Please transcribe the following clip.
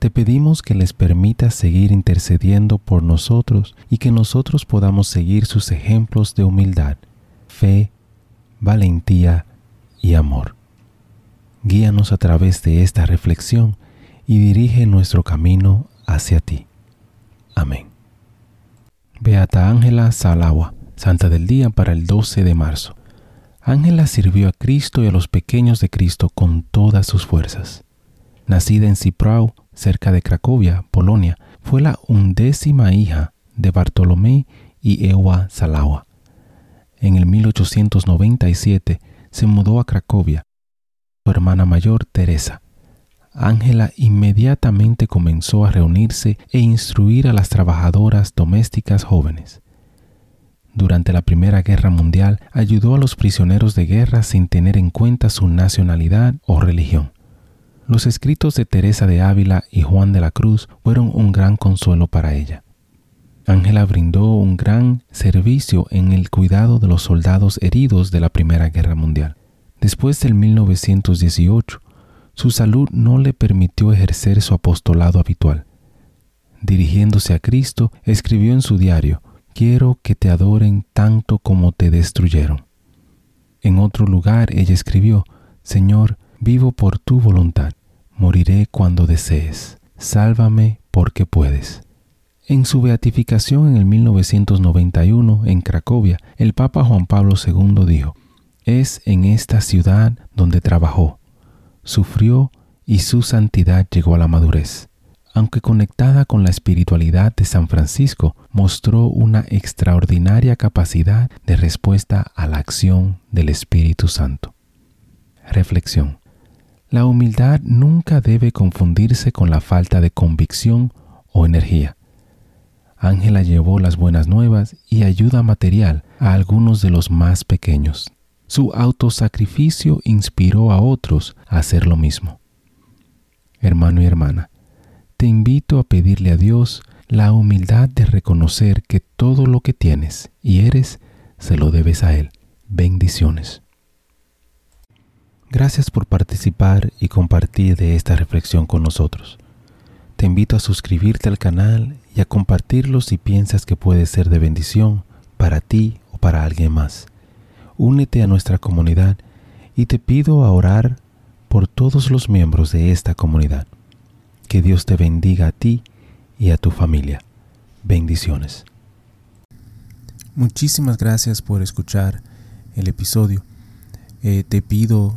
Te pedimos que les permitas seguir intercediendo por nosotros y que nosotros podamos seguir sus ejemplos de humildad, fe, valentía y amor. Guíanos a través de esta reflexión y dirige nuestro camino hacia ti. Amén. Beata Ángela Salagua, Santa del Día para el 12 de marzo. Ángela sirvió a Cristo y a los pequeños de Cristo con todas sus fuerzas. Nacida en Ciprao, cerca de Cracovia, Polonia, fue la undécima hija de Bartolomé y Ewa Salawa. En el 1897 se mudó a Cracovia. Su hermana mayor, Teresa. Ángela inmediatamente comenzó a reunirse e instruir a las trabajadoras domésticas jóvenes. Durante la Primera Guerra Mundial ayudó a los prisioneros de guerra sin tener en cuenta su nacionalidad o religión. Los escritos de Teresa de Ávila y Juan de la Cruz fueron un gran consuelo para ella. Ángela brindó un gran servicio en el cuidado de los soldados heridos de la Primera Guerra Mundial. Después del 1918, su salud no le permitió ejercer su apostolado habitual. Dirigiéndose a Cristo, escribió en su diario, Quiero que te adoren tanto como te destruyeron. En otro lugar ella escribió, Señor, vivo por tu voluntad moriré cuando desees, sálvame porque puedes. En su beatificación en el 1991 en Cracovia, el Papa Juan Pablo II dijo, es en esta ciudad donde trabajó, sufrió y su santidad llegó a la madurez. Aunque conectada con la espiritualidad de San Francisco, mostró una extraordinaria capacidad de respuesta a la acción del Espíritu Santo. Reflexión. La humildad nunca debe confundirse con la falta de convicción o energía. Ángela llevó las buenas nuevas y ayuda material a algunos de los más pequeños. Su autosacrificio inspiró a otros a hacer lo mismo. Hermano y hermana, te invito a pedirle a Dios la humildad de reconocer que todo lo que tienes y eres se lo debes a Él. Bendiciones. Gracias por participar y compartir de esta reflexión con nosotros. Te invito a suscribirte al canal y a compartirlo si piensas que puede ser de bendición para ti o para alguien más. Únete a nuestra comunidad y te pido a orar por todos los miembros de esta comunidad. Que Dios te bendiga a ti y a tu familia. Bendiciones. Muchísimas gracias por escuchar el episodio. Eh, te pido